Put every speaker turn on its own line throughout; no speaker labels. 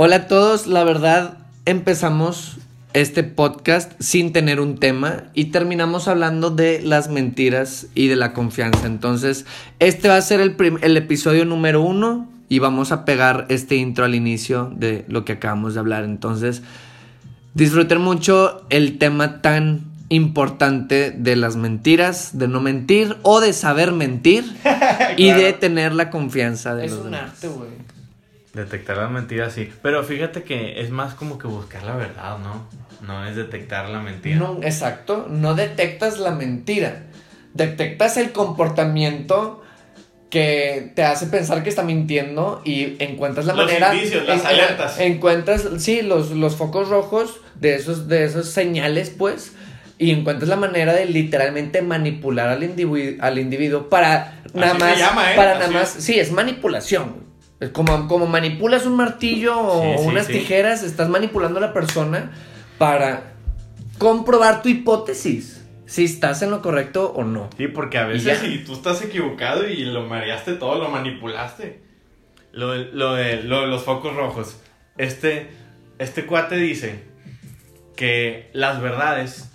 Hola a todos, la verdad empezamos este podcast sin tener un tema y terminamos hablando de las mentiras y de la confianza. Entonces, este va a ser el, el episodio número uno y vamos a pegar este intro al inicio de lo que acabamos de hablar. Entonces, disfruten mucho el tema tan importante de las mentiras, de no mentir o de saber mentir y de tener la confianza de
Es
los
un
demás.
arte, güey.
Detectar las mentiras, sí. Pero fíjate que es más como que buscar la verdad, ¿no? No es detectar la mentira.
No, exacto, no detectas la mentira. Detectas el comportamiento que te hace pensar que está mintiendo y encuentras la
Los
manera.
indicios, las
en-
alertas.
Encuentras, sí, los, los focos rojos de esos, de esos señales, pues. Y encuentras la manera de literalmente manipular al individuo, al individuo para nada
Así se
más.
llama, ¿eh?
Para
Así
nada más.
es.
Sí, es manipulación. Como, como manipulas un martillo o
Sí,
unas
sí.
tijeras, estás manipulando a la persona para comprobar tu hipótesis. Si estás en lo correcto o no.
Sí, porque a veces si tú estás equivocado y lo mareaste todo, lo manipulaste. Lo, de- lo, de, lo de los focos rojos. Este, este cuate dice que las verdades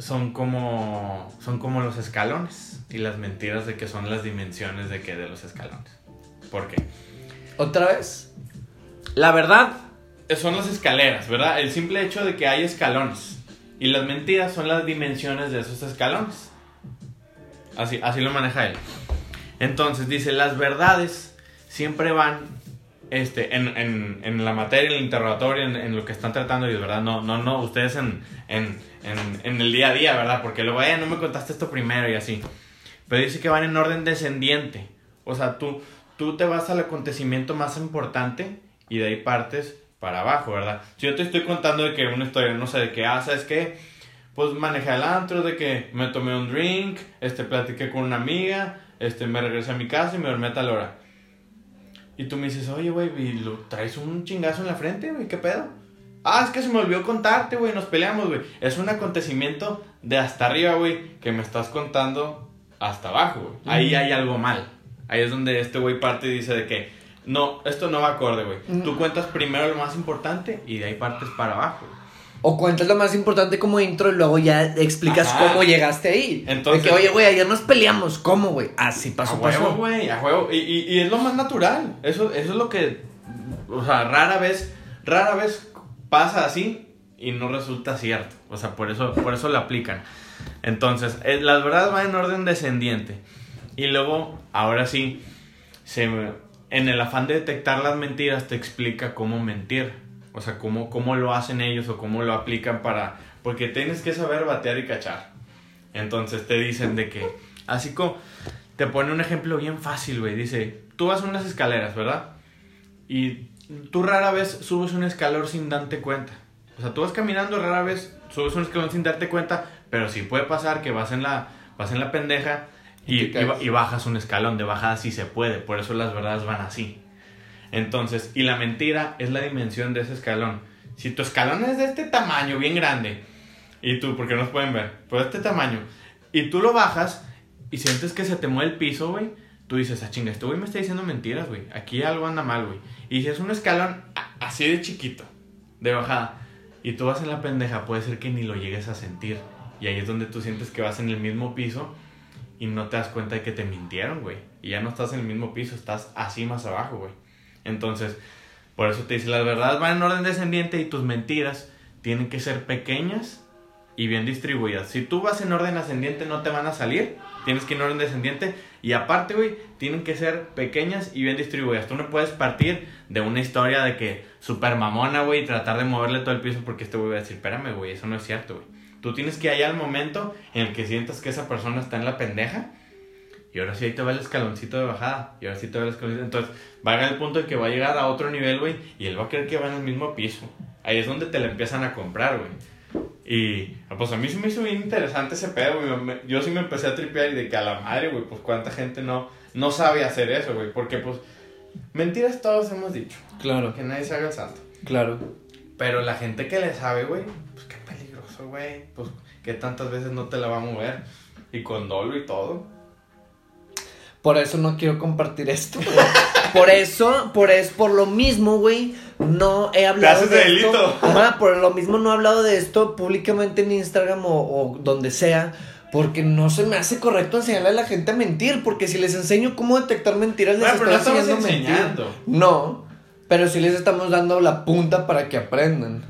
son como, son como los escalones y las mentiras de que son las dimensiones de que de los escalones. ¿Por qué?
¿Otra vez?
La verdad son las escaleras, ¿verdad? El simple hecho de que hay escalones. Y las mentiras son las dimensiones de esos escalones. Así, así lo maneja él. Entonces dice, las verdades siempre van este, en, en, en la materia, en el interrogatorio, en, en lo que están tratando ellos, ¿verdad? No, no, no, ustedes en, en, en, en el día a día, ¿verdad? Porque luego, eh, no me contaste esto primero y así. Pero dice que van en orden descendiente. O sea, tú, tú te vas al acontecimiento más importante y de ahí partes para abajo, ¿verdad? Si yo te estoy contando de que una historia, no sé, de que, ah, ¿sabes qué? Pues manejé al antro, de que me tomé un drink, este, platiqué con una amiga, este, me regresé a mi casa y me dormí a tal hora. Y tú me dices, oye, güey, ¿y lo traes un chingazo en la frente, güey? ¿Qué pedo? Ah, es que se me olvidó contarte, güey, nos peleamos, güey. Es un acontecimiento de hasta arriba, güey, que me estás contando hasta abajo, güey. Ahí hay algo mal. Ahí es donde este güey parte y dice de que, no, esto no va acorde, güey. Tú cuentas primero lo más importante y de ahí partes para abajo.
O cuentas lo más importante como intro y luego ya explicas
Ajá.
cómo llegaste ahí.
Entonces-
De que, oye, güey, ayer nos peleamos. ¿Cómo, güey? Así
A
pasó,
huevo,
pasó.
güey, a huevo. Y, y, y es lo más natural. Eso, eso es lo que, o sea, rara vez, rara vez pasa así y no resulta cierto. O sea, por eso, por eso lo aplican. Entonces, eh, las verdades van en orden descendiente. Y luego, ahora sí, se, en el afán de detectar las mentiras, te explica cómo mentir. O sea, cómo, cómo lo hacen ellos o cómo lo aplican para... Porque tienes que saber batear y cachar. Entonces te dicen de que... Así como... Te pone un ejemplo bien fácil, güey. Dice, tú vas unas escaleras, ¿verdad? Y tú rara vez subes un escalón sin darte cuenta. O sea, tú vas caminando, rara vez subes un escalón sin darte cuenta, pero sí puede pasar que vas en la, vas en la pendeja y,
Y
bajas un escalón. De bajada sí se puede, por eso las verdades van así. Entonces, y la mentira es la dimensión de ese escalón. Si tu escalón es de este tamaño, bien grande, y tú, porque no nos pueden ver, pero de este tamaño, y tú lo bajas y sientes que se te mueve el piso, güey, tú dices, ah, chinga, este güey me está diciendo mentiras, güey. Aquí algo anda mal, güey. Y si es un escalón así de chiquito, de bajada, y tú vas en la pendeja, puede ser que ni lo llegues a sentir. Y ahí es donde tú sientes que vas en el mismo piso y no te das cuenta de que te mintieron, güey. Y ya no estás en el mismo piso, estás así más abajo, güey. Entonces, por eso te dice, las verdades van en orden descendiente y tus mentiras tienen que ser pequeñas y bien distribuidas. Si tú vas en orden ascendiente no te van a salir, tienes que ir en orden descendiente y aparte, güey, tienen que ser pequeñas y bien distribuidas. Tú no puedes partir de una historia de que super mamona, güey, y tratar de moverle todo el piso porque este güey va a decir, espérame, güey, eso no es cierto, güey. Tú tienes que hallar el momento en el que sientas que esa persona está en la pendeja y ahora sí ahí te va el escaloncito de bajada. Y ahora sí te va el escaloncito. Entonces va a llegar el punto de que va a llegar a otro nivel, güey. Y él va a creer que va en el mismo piso. Ahí es donde te la empiezan a comprar, güey. Y pues a mí sí me hizo bien interesante ese pedo, güey. Yo sí me empecé a tripear y de que a la madre, güey, pues cuánta gente no, no sabe hacer eso, güey. Porque pues mentiras todos hemos dicho.
Claro,
Que nadie se haga el santo.
claro.
Pero la gente que le sabe, güey, pues qué peligroso, güey. Pues que tantas veces no te la va a mover. Y con dolo y todo.
Por eso no quiero compartir esto. güey. por eso, por es por lo mismo, güey, no he hablado de
de
esto. Ajá, por lo mismo no he hablado de esto públicamente en Instagram o, o donde sea. Porque no se me hace correcto enseñarle a la gente a mentir. Porque si les enseño cómo detectar mentiras, les
Bueno, pero no
estoy enseñando mentir. No, pero sí les estamos dando la punta para que aprendan.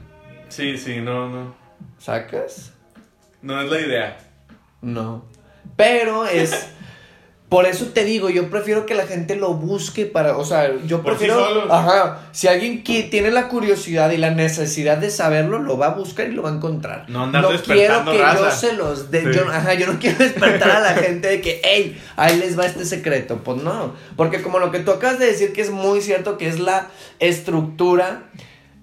Sí, sí, no, no.
¿Sacas?
No es la idea.
No. Pero es. Por eso te digo, yo prefiero que la gente lo busque para. O sea, yo
Por
prefiero. Ajá. Si alguien qui- tiene la curiosidad y la necesidad de saberlo, lo va a buscar y lo va a encontrar.
No andar
quiero
despertando
que yo se los dé.
Sí.
Yo, ajá, yo no quiero despertar a la gente de que, hey, ahí les va este secreto. Pues no. Porque como lo que tú acabas de decir, que es muy cierto, que es la estructura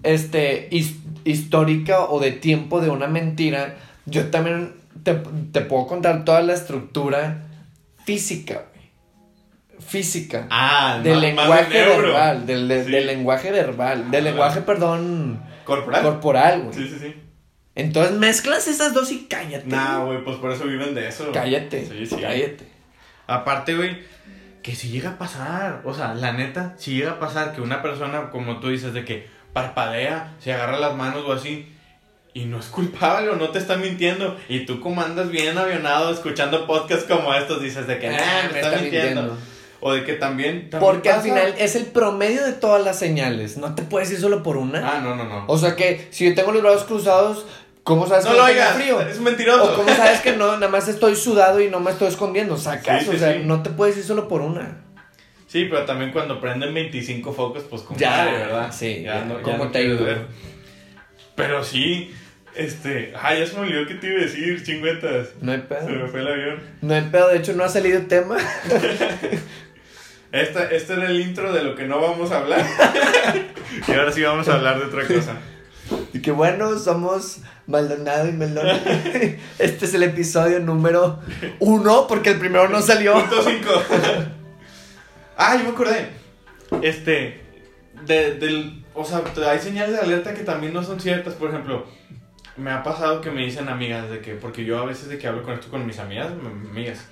este, his- histórica o de tiempo de una mentira, yo también te, te puedo contar toda la estructura física. Física.
Ah,
del lenguaje verbal, del, de-
Sí.
del lenguaje verbal, del
Ah.
lenguaje, perdón,
¿Corporal?
corporal, güey.
Sí, sí, sí.
Entonces mezclas esas dos y cállate.
Nah,
güey,
pues por eso viven de eso.
cállate,
Sí, sí.
cállate.
Aparte, güey, que si llega a pasar, o sea, la neta, si llega a pasar que una persona, como tú dices, de que parpadea, se agarra las manos o así, y no es culpable o no te está mintiendo, y tú como andas bien avionado escuchando podcasts como estos, dices de que,
Ah,
nah, me, está, mintiendo. O de que también... también
Porque al final es el promedio de todas las señales. No te puedes ir solo por una.
Ah, no, no, no.
O sea que si yo tengo los brazos cruzados, ¿cómo sabes
no
que
lo oigas,
frío?
es mentiroso.
O cómo sabes que no, nada más estoy sudado y no me estoy escondiendo, sacas,
Sí,
o sea,
sí.
no te puedes ir solo por una.
Sí, pero también cuando prenden 25 focos, pues como
Ya,
¿verdad?
sí,
ya
ya,
no, ya
¿cómo
no
te
ver. Pero sí, este, ay, ya se me olvidó qué te iba a decir, chingüetas.
No hay
Se
pedo.
me fue el avión.
No hay pedo, de hecho no ha salido tema.
Esta, este era el intro de lo que no vamos a hablar. y ahora sí vamos a hablar de otra cosa.
Y que bueno, somos Maldonado y Melón. Este es el episodio número uno, porque el primero no salió.
Punto 5. Ah, yo me acordé. Este, de, del, o sea, hay señales de alerta que también no son ciertas. Por ejemplo, me ha pasado que me dicen amigas de que, porque yo a veces de que hablo con esto con mis amigas, amigas,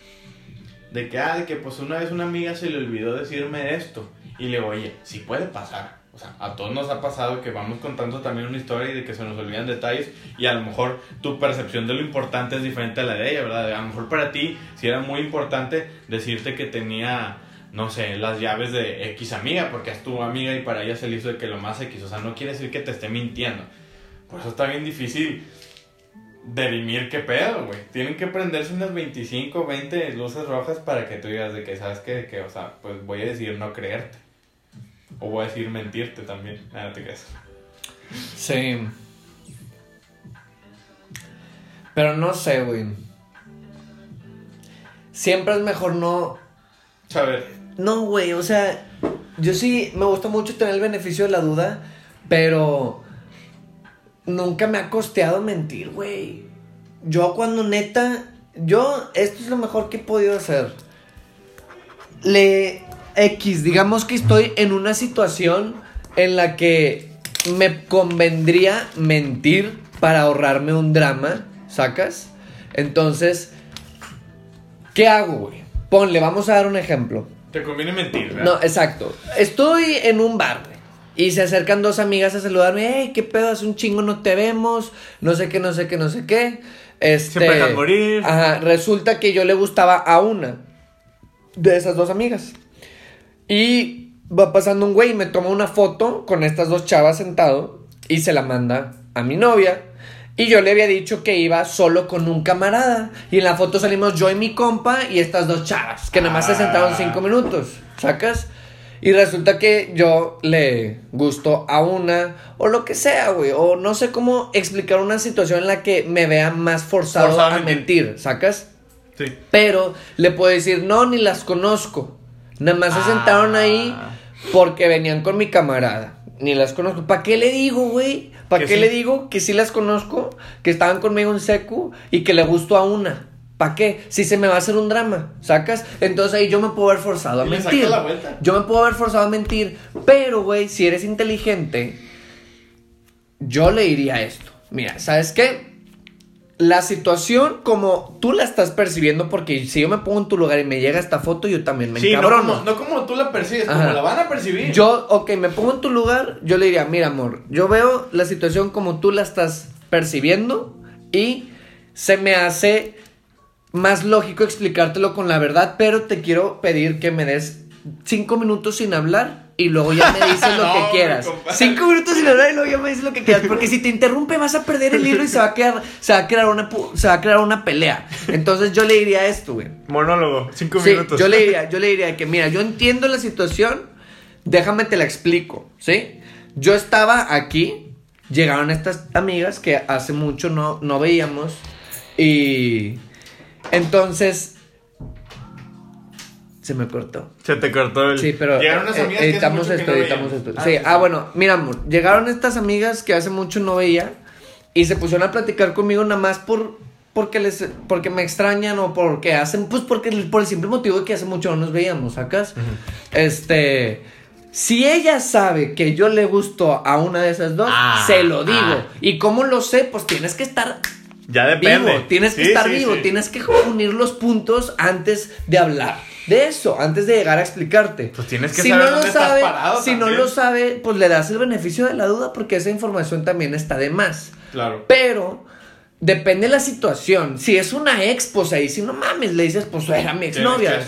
de que, ah, de que pues una vez una amiga se le olvidó decirme esto. Y le digo, oye, sí puede pasar. O sea, a todos nos ha pasado que vamos contando también una historia y de que se nos olvidan detalles y a lo mejor tu percepción de lo importante es diferente a la de ella, ¿verdad? A lo mejor para ti sí era muy importante decirte que tenía, no sé, las llaves de X amiga porque es tu amiga y para ella se le hizo de que lo más X. O sea, no quiere decir que te esté mintiendo. Por eso está bien difícil derimir qué pedo, güey. Tienen que prenderse unas 25, 20 luces rojas para que tú digas de que, ¿sabes qué? Que, o sea, pues voy a decir no creerte. O voy a decir mentirte también. Nada, te creas.
Sí. Pero no sé, güey. Siempre es mejor no.
Saber.
No, güey, o sea, yo sí me gusta mucho tener el beneficio de la duda, pero nunca me ha costeado mentir, güey. Yo cuando neta, yo, esto es lo mejor que he podido hacer. Le X, digamos que estoy en una situación en la que me convendría mentir para ahorrarme un drama, ¿sacas? Entonces, ¿qué hago, güey? Ponle, vamos a dar un ejemplo.
Te conviene mentir, ¿verdad?
No, exacto. Estoy en un bar, güey. Y se acercan dos amigas a saludarme. Hey, qué pedo, hace un chingo no te vemos. No sé qué, no sé qué, no sé qué. Este,
Siempre morir.
Ajá, resulta que yo le gustaba a una de esas dos amigas. Y va pasando un güey y me toma una foto con estas dos chavas sentado y se la manda a mi novia. Y yo le había dicho que iba solo con un camarada. Y en la foto salimos yo y mi compa y estas dos chavas, que nada más se sentaron
Ah.
cinco minutos. ¿Sacas? Y resulta que yo le gusto a una, o lo que sea, güey. O no sé cómo explicar una situación en la que me vea más forzado,
Forzado a
a mentir, ¿sacas?
Sí.
Pero le puedo decir, no, ni las conozco. Nada más se
Ah.
sentaron ahí porque venían con mi camarada. Ni las conozco. ¿Para qué le digo, güey? ¿Para qué
sí.
le digo que sí las conozco? Que estaban conmigo en secu y que le gustó a una. ¿Para qué? Si se me va a hacer un drama, ¿sacas? Entonces ahí yo me puedo haber forzado a mentir. Yo me puedo haber forzado a mentir. Pero, güey, si eres inteligente, yo le diría esto. Mira, ¿sabes qué? La situación como tú la estás percibiendo, porque si yo me pongo en tu lugar y me llega esta foto, yo también me
Sí, no
encabrono.
como, no como tú la percibes,
Ajá.
como la van a percibir.
Yo, ok, me pongo en tu lugar, yo le diría, mira, amor, yo veo la situación como tú la estás percibiendo y se me hace más lógico explicártelo con la verdad, pero te quiero pedir que me des cinco minutos sin hablar y luego ya me dices lo
No,
que quieras. Cinco minutos sin hablar y luego ya me dices lo que quieras, porque si te interrumpe vas a perder el hilo y se va a crear, se va a crear una, se va a crear una pelea. Entonces yo le diría esto, güey.
Monólogo, cinco
Sí, yo le diría, yo le diría que, mira, yo entiendo la situación, déjame te la explico, ¿sí? Yo estaba aquí, llegaron estas amigas que hace mucho no, no veíamos y entonces se me cortó.
Se te cortó el.
Sí, pero
Llegaron unas
eh,
amigas que hace
editamos
mucho que
esto,
no
editamos esto.
Ah,
sí,
sí,
ah,
sí.
bueno, mira, amor, llegaron estas amigas que hace mucho no veía y se pusieron a platicar conmigo nada más por porque les porque me extrañan o porque hacen pues porque por el simple motivo de que hace mucho no nos veíamos, ¿sacas? Este si ella sabe que yo le gusto a una de esas dos,
Ah,
se lo digo.
ah.
¿Y cómo lo sé? Pues tienes que estar
Ya depende.
vivo, tienes que estar
sí,
vivo,
sí.
tienes que unir los puntos antes de hablar. De eso, antes de llegar a explicarte.
Pues tienes que
si
saber
no
dónde
lo
estás
sabe,
parado
Si no
también.
lo sabe, pues le das el beneficio de la duda porque esa información también está de más.
Claro.
Pero depende de la situación. Si es una ex, pues ahí si no mames, le dices, pues era mi exnovia.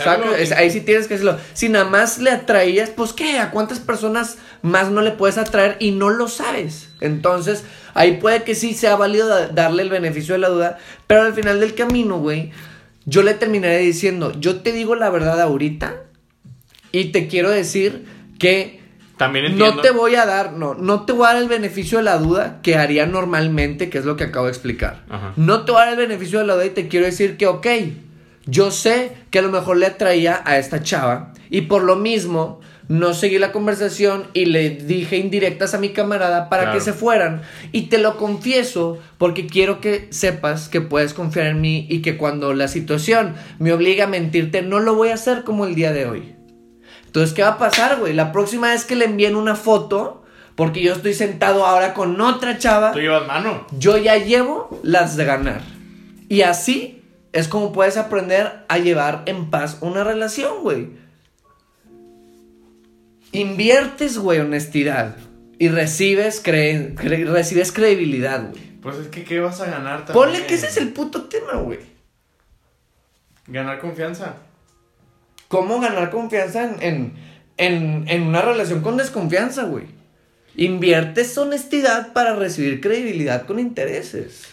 ahí sí tienes que hacerlo. Si nada más le atraías, pues qué, ¿a cuántas personas más no le puedes atraer y no lo sabes? Entonces, ahí puede que sí sea válido da- darle el beneficio de la duda, pero al final del camino, güey, yo le terminaré diciendo, yo te digo la verdad ahorita y te quiero decir que
También entiendo.
no te voy a dar, no, no te voy a dar el beneficio de la duda que haría normalmente, que es lo que acabo de explicar.
Ajá.
No te voy a dar el beneficio de la duda y te quiero decir que, ok, yo sé que a lo mejor le atraía a esta chava y por lo mismo no seguí la conversación y le dije indirectas a mi camarada para
Claro.
que se fueran. Y te lo confieso porque quiero que sepas que puedes confiar en mí y que cuando la situación me obliga a mentirte, no lo voy a hacer como el día de hoy. Entonces, ¿qué va a pasar, güey? La próxima vez que le envíen una foto, porque yo estoy sentado ahora con otra chava,
Tú llevas mano.
yo ya llevo las de ganar. Y así es como puedes aprender a llevar en paz una relación, güey. Inviertes, güey, honestidad. Y recibes, cre- cre- recibes credibilidad, güey.
Pues es que, ¿qué vas a ganar también?
Ponle que ese es el puto tema, güey.
Ganar confianza.
¿Cómo ganar confianza en, en, en, en una relación con desconfianza, güey? Inviertes honestidad para recibir credibilidad con intereses.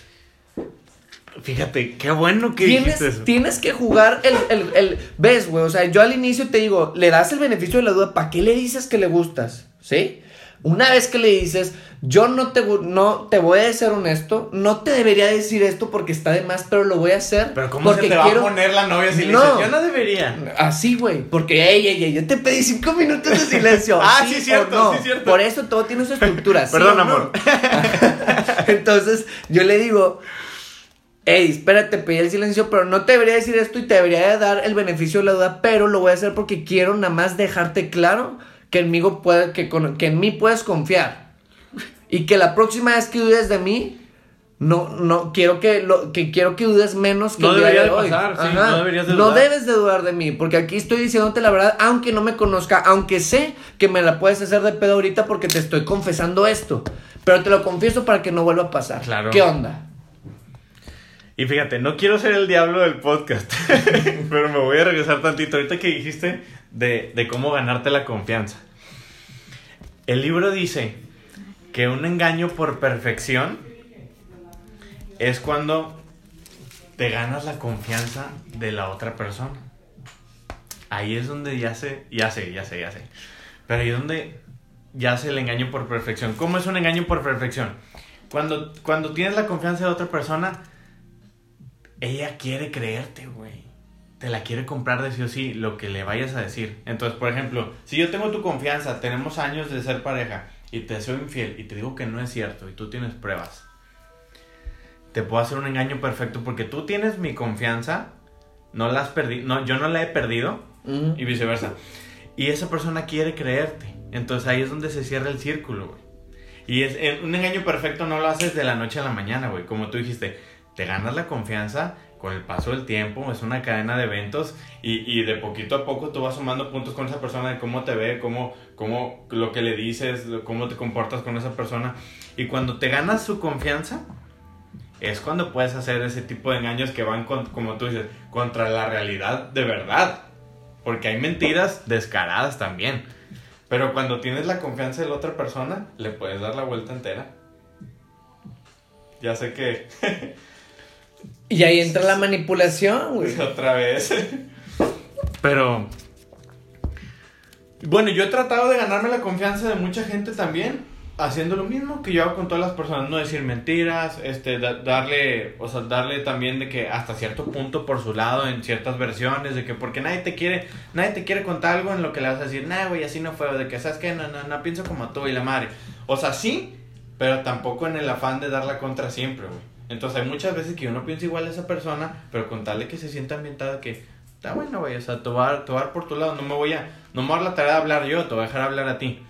Fíjate, qué bueno que
Tienes,
eso.
tienes que jugar el, el, el- ¿Ves, güey? O sea, yo al inicio te digo, le das el beneficio de la duda, ¿para qué le dices que le gustas? ¿Sí? Una vez que le dices, yo no te, no te voy a ser honesto, no te debería decir esto porque está de más, pero lo voy a hacer.
Pero ¿cómo
porque
se te va a poner la novia si
No.
le dices, yo no debería?
Así, güey, porque, ey, ey, ey, yo te pedí cinco minutos de silencio.
Ah, sí,
o
cierto,
no?
sí, cierto.
Por eso todo tiene su estructura. ¿sí
Perdón, amor.
Entonces, yo le digo, hey, espérate, pedí el silencio, pero no te debería decir esto y te debería dar el beneficio de la duda, pero lo voy a hacer porque quiero nada más dejarte claro que en mí, puede, que, con- que en mí puedes confiar. Y que la próxima vez que dudes de mí, no, no, quiero que, lo, que quiero que dudes menos que
No
el día
debería
de hoy.
pasar, sí, no deberías de
No debes de dudar de mí, porque aquí estoy diciéndote la verdad, aunque no me conozca, aunque sé que me la puedes hacer de pedo ahorita porque te estoy confesando esto. Pero te lo confieso para que no vuelva a pasar.
Claro.
¿Qué onda?
Y fíjate, no quiero ser el diablo del podcast, pero me voy a regresar tantito. Ahorita que dijiste de, de cómo ganarte la confianza. El libro dice que un engaño por perfección es cuando te ganas la confianza de la otra persona. Ahí es donde ya sé, ya sé, ya sé, ya sé. Pero ahí es donde ya sé el engaño por perfección. ¿Cómo es un engaño por perfección? Cuando, cuando tienes la confianza de otra persona, ella quiere creerte, güey. Te la quiere comprar de sí o sí lo que le vayas a decir. Entonces, por ejemplo, si yo tengo tu confianza, tenemos años de ser pareja y te soy infiel y te digo que no es cierto y tú tienes pruebas, te puedo hacer un engaño perfecto porque tú tienes mi confianza, no la has perdido, no, yo no la he perdido y viceversa. Y esa persona quiere creerte. Entonces ahí es donde se cierra el círculo, güey. Y es eh, un engaño perfecto no lo haces de la noche a la mañana, güey. Como tú dijiste, te ganas la confianza con el paso del tiempo, es una cadena de eventos y, y, de poquito a poco tú vas sumando puntos con esa persona de cómo te ve, cómo, cómo lo que le dices, cómo te comportas con esa persona. Y cuando te ganas su confianza, es cuando puedes hacer ese tipo de engaños que van, con, como tú dices, contra la realidad de verdad. Porque hay mentiras descaradas también. Pero cuando tienes la confianza de la otra persona, le puedes dar la vuelta entera. Ya sé que...
y ahí entra la manipulación, güey.
Otra vez. Pero... Bueno, yo he tratado de ganarme la confianza de mucha gente también haciendo lo mismo que yo hago con todas las personas, no decir mentiras, este, darle, o sea, darle también de que hasta cierto punto por su lado en ciertas versiones, de que porque nadie te quiere, nadie te quiere contar algo en lo que le vas a decir, nah, güey, así no fue, de que, ¿sabes qué? No, no, no pienso como tú y la madre. O sea, sí, pero tampoco en el afán de dar la contra siempre, güey. Entonces hay muchas veces que yo no pienso igual a esa persona, pero contarle que se sienta ambientada que, está bueno, güey, o sea, te voy, a, te dar por tu lado, no me voy a, no me voy dar la tarea de hablar yo, te voy a dejar hablar a ti.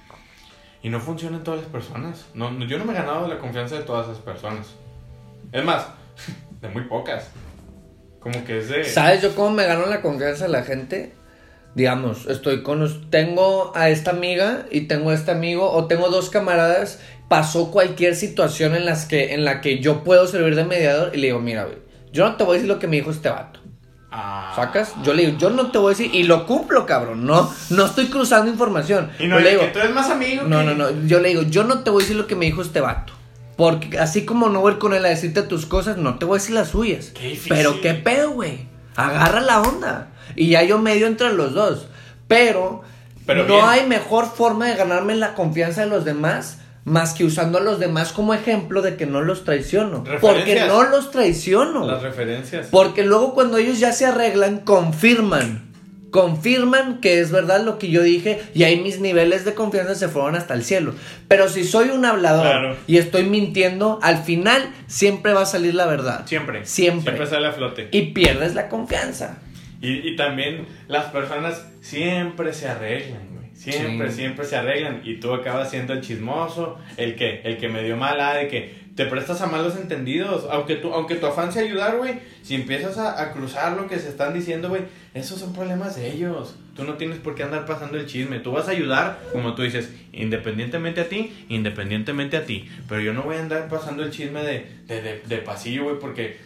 Y no funciona en todas las personas. No, yo no me he ganado la confianza de todas esas personas. Es más, de muy pocas. Como que es de...
¿Sabes yo cómo me gano la confianza de la gente? Digamos, estoy con... Tengo a esta amiga y tengo a este amigo o tengo dos camaradas. Pasó cualquier situación en, las que, en la que yo puedo servir de mediador y le digo, mira, güey, yo no te voy a decir lo que me dijo este vato.
Ah.
¿Sacas? Yo le digo, yo no te voy a decir, y lo cumplo, cabrón. No, no estoy cruzando información.
Y no
le digo,
que tú eres más amigo.
No, no, no. Yo le digo, yo no te voy a decir lo que me dijo este vato. Porque así como no voy con él a decirte tus cosas, no te voy a decir las suyas.
Qué difícil.
Pero qué pedo, güey. Agarra la onda. Y ya yo medio entre los dos. Pero,
Pero
no
bien.
hay mejor forma de ganarme la confianza de los demás más que usando a los demás como ejemplo de que no los traiciono. Porque no los traiciono.
Las referencias.
Porque luego cuando ellos ya se arreglan, confirman. Confirman que es verdad lo que yo dije y ahí mis niveles de confianza se fueron hasta el cielo. Pero si soy un hablador
Claro.
y estoy mintiendo, al final siempre va a salir la verdad.
Siempre.
Siempre.
Siempre sale a flote.
Y pierdes la confianza.
Y, y también las personas siempre se arreglan. Siempre,
Sí.
siempre se arreglan. Y tú acabas siendo el chismoso, el que, el que me dio mala, de que te prestas a malos entendidos. Aunque tu, aunque tu afán sea ayudar, güey, si empiezas a, a cruzar lo que se están diciendo, güey, esos son problemas de ellos. Tú no tienes por qué andar pasando el chisme. Tú vas a ayudar, como tú dices, independientemente a ti, independientemente a ti. Pero yo no voy a andar pasando el chisme de, de, de, de pasillo, güey, porque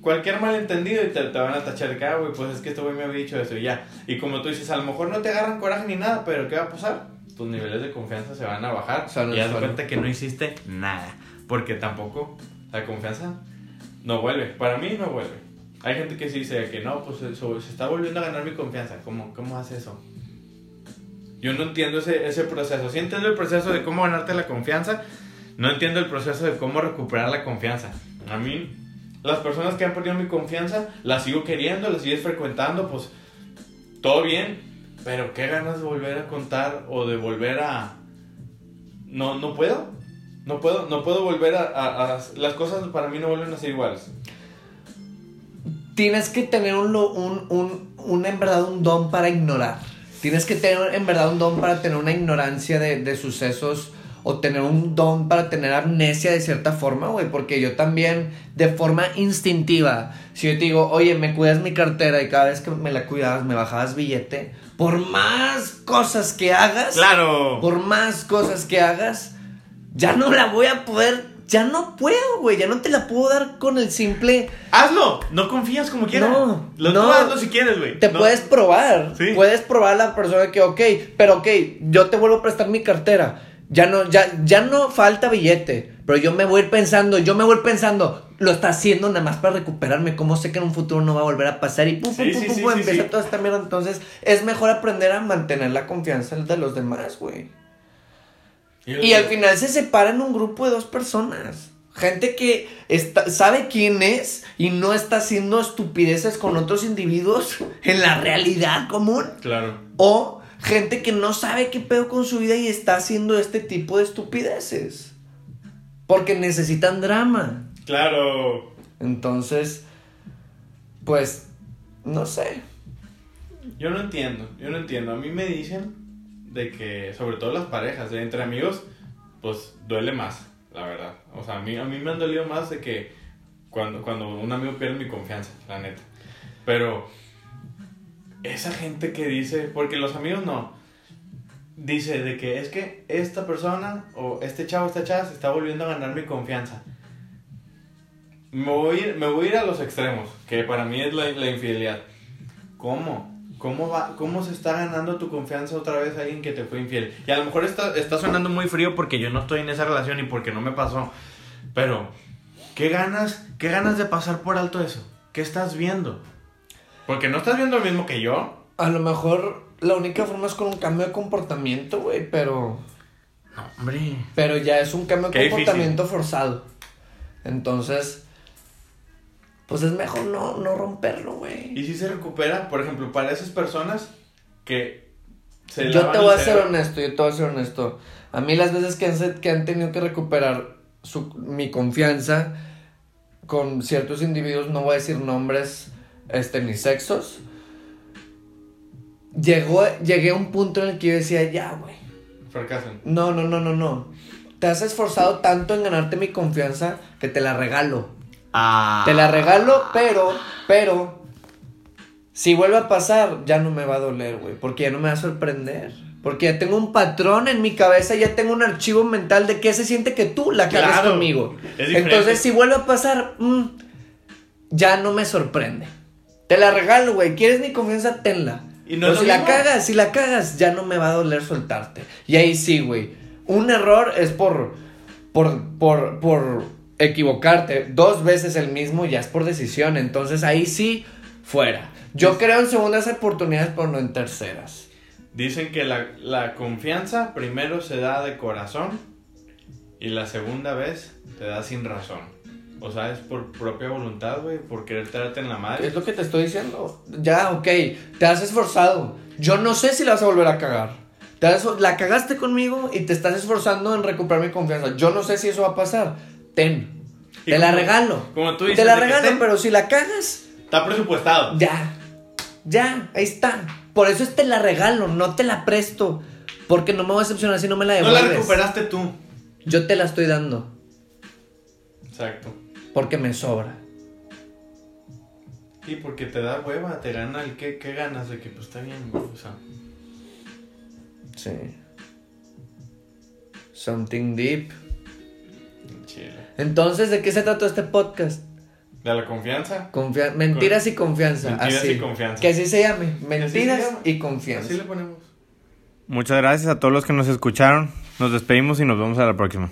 cualquier malentendido y te, te van a tachar de que, ah, güey, pues es que este güey me había dicho eso y ya. Y como tú dices, a lo mejor no te agarran coraje ni nada, pero ¿qué va a pasar? Tus niveles de confianza se van a bajar
Solo,
y haz cuenta que no hiciste nada. Porque tampoco la confianza no vuelve. Para mí no vuelve. Hay gente que sí dice que no, pues eso, se está volviendo a ganar mi confianza. ¿Cómo, cómo hace eso? Yo no entiendo ese, ese proceso. Sí entiendo el proceso de cómo ganarte la confianza. No entiendo el proceso de cómo recuperar la confianza. A mí, las personas que han perdido mi confianza, las sigo queriendo, las sigues frecuentando, pues todo bien. Pero qué ganas de volver a contar o de volver a... No, no puedo. No puedo, no puedo volver a, Las cosas para mí no vuelven a ser iguales.
Tienes que tener un, un, un, un, en verdad un don para ignorar. Tienes que tener en verdad un don para tener una ignorancia de, de sucesos o tener un don para tener amnesia de cierta forma, güey. Porque yo también, de forma instintiva, si yo te digo, oye, me cuidas mi cartera y cada vez que me la cuidabas me bajabas billete, por más cosas que hagas,
¡Claro!
por más cosas que hagas, ya no la voy a poder, ya no puedo, güey, ya no te la puedo dar con el simple...
¡Hazlo! No confías como quieras.
No,
Lo,
no.
Tú hazlo si quieres, güey.
Te
No.
puedes probar.
Sí.
Puedes probar a la persona que, ok, pero ok, yo te vuelvo a prestar mi cartera. Ya no, ya, ya no falta billete. Pero yo me voy a ir pensando, yo me voy a ir pensando, lo está haciendo nada más para recuperarme. ¿Cómo sé que en un futuro no va a volver a pasar? Y pum, pum,
Sí,
pum,
sí,
pum,
sí,
empieza toda esta mierda. Entonces, es mejor aprender a mantener la confianza de los demás, güey. Y al final se separa en un grupo de dos personas. Gente que está, sabe quién es y no está haciendo estupideces con otros individuos en la realidad común.
Claro.
O gente que no sabe qué pedo con su vida y está haciendo este tipo de estupideces. Porque necesitan drama.
Claro.
Entonces, pues, no sé.
Yo no entiendo, yo no entiendo. A mí me dicen de que, sobre todo las parejas, de entre amigos, pues duele más, la verdad. O sea, a mí, a mí me han dolido más de que Cuando, cuando un amigo pierde mi confianza, la neta. Pero esa gente que dice, porque los amigos no, dice de que es que esta persona o este chavo, esta chava se está volviendo a ganar mi confianza. Me voy, a ir- me voy a ir a los extremos, que para mí es la, la infidelidad. ¿Cómo? ¿Cómo, va, ¿Cómo se está ganando tu confianza otra vez alguien que te fue infiel? Y a lo mejor está, está sonando muy frío porque yo no estoy en esa relación y porque no me pasó. Pero, ¿qué ganas, ¿qué ganas de pasar por alto eso? ¿Qué estás viendo? Porque no estás viendo lo mismo que yo.
A lo mejor la única forma es con un cambio de comportamiento, güey, pero...
No, hombre.
Pero ya es un cambio de
Qué difícil.
comportamiento forzado. Entonces, pues es mejor no, no romperlo, güey.
Y si se recupera, por ejemplo, para esas personas que se
Yo te voy a ser honesto, yo te voy a ser honesto. A mí las veces que han, que han tenido que recuperar su, mi confianza con ciertos individuos, no voy a decir nombres este, ni sexos, llegó, llegué a un punto en el que yo decía, ya, güey.
Fracasan.
No, no, no, no, no. Te has esforzado tanto en ganarte mi confianza que te la regalo.
Ah.
Te la regalo, pero, pero, si vuelve a pasar, ya no me va a doler, güey, porque ya no me va a sorprender. Porque ya tengo un patrón en mi cabeza, ya tengo un archivo mental de qué se siente que tú la cagas
Claro,
conmigo. Entonces, si vuelve a pasar, mm, ya no me sorprende. Te la regalo, güey. ¿Quieres mi confianza? Tenla.
Y no
Pero si la cagas, si la cagas, ya no me va a doler soltarte. Y ahí sí, güey. Un error es por, por, por, por equivocarte. Dos veces el mismo ya es por decisión. Entonces ahí sí, fuera. Yo creo en segundas oportunidades, pero no en terceras.
Dicen que la, la confianza primero se da de corazón y la segunda vez te da sin razón. O sea, es por propia voluntad, güey, por querer darte en la madre.
Es lo que te estoy diciendo. Ya, ok. Te has esforzado. Yo no sé si la vas a volver a cagar. Te has- la cagaste conmigo y te estás esforzando en recuperar mi confianza. Yo no sé si eso va a pasar. Ten. Te la regalo.
como tú dices,
Te la regalo,
ten.
pero si la cagas,
Está presupuestado.
ya. Ya, ahí está. Por eso es te la regalo, no te la presto. Porque no me voy a decepcionar si no me la
No
devuelves.
la recuperaste tú.
Yo te la estoy dando.
Exacto.
Porque me sobra.
Y porque te da hueva, te gana el ¿qué ganas de que pues está bien, güey, o sea.
Sí. Something deep.
Chile.
Entonces, ¿de qué se trató este podcast?
De la confianza.
Confia- mentiras y confianza.
Mentiras
así.
y confianza.
Que así se llame. Mentiras
llama.
y confianza.
Así le ponemos.
Muchas gracias a todos los que nos escucharon. Nos despedimos y nos vemos a la próxima.